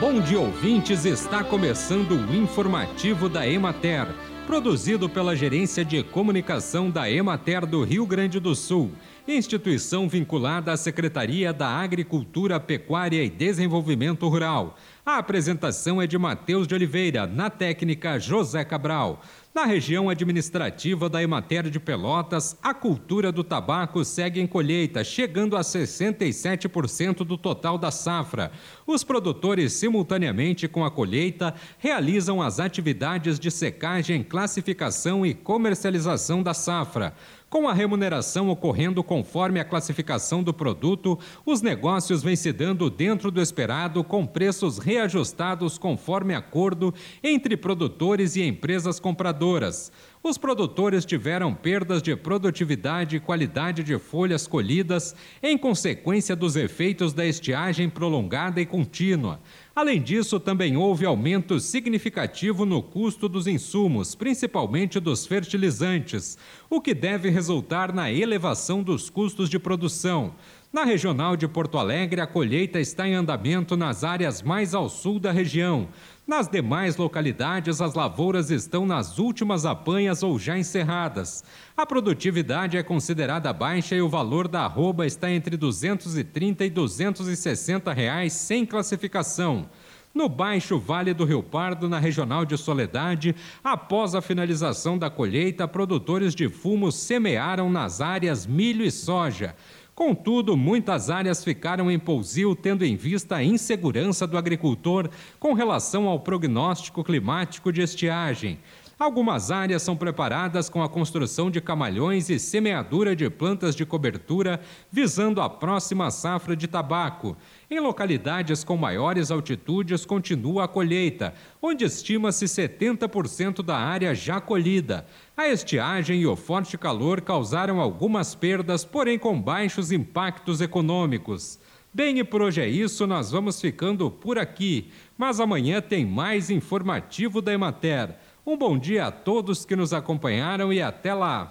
Bom dia, ouvintes! Está começando o informativo da Emater, produzido pela Gerência de Comunicação da Emater do Rio Grande do Sul, instituição vinculada à Secretaria da Agricultura, Pecuária e Desenvolvimento Rural. A apresentação é de Matheus de Oliveira, na técnica José Cabral. Na região administrativa da Emater de Pelotas, a cultura do tabaco segue em colheita, chegando a 67% do total da safra. Os produtores, simultaneamente com a colheita, realizam as atividades de secagem, classificação e comercialização da safra. Com a remuneração ocorrendo conforme a classificação do produto, os negócios vêm se dando dentro do esperado com preços reajustados conforme acordo entre produtores e empresas compradoras. Os produtores tiveram perdas de produtividade e qualidade de folhas colhidas em consequência dos efeitos da estiagem prolongada e contínua. Além disso, também houve aumento significativo no custo dos insumos, principalmente dos fertilizantes, o que deve resultar na elevação dos custos de produção. Na regional de Porto Alegre, a colheita está em andamento nas áreas mais ao sul da região. Nas demais localidades, as lavouras estão nas últimas apanhas ou já encerradas. A produtividade é considerada baixa e o valor da arroba está entre 230 e 260 reais sem classificação. No Baixo Vale do Rio Pardo, na Regional de Soledade, após a finalização da colheita, produtores de fumo semearam nas áreas milho e soja. Contudo, muitas áreas ficaram em pousio, tendo em vista a insegurança do agricultor com relação ao prognóstico climático de estiagem. Algumas áreas são preparadas com a construção de camalhões e semeadura de plantas de cobertura, visando a próxima safra de tabaco. Em localidades com maiores altitudes, continua a colheita, onde estima-se 70% da área já colhida. A estiagem e o forte calor causaram algumas perdas, porém com baixos impactos econômicos. Bem, e por hoje é isso, nós vamos ficando por aqui. Mas amanhã tem mais informativo da Emater. Um bom dia a todos que nos acompanharam e até lá!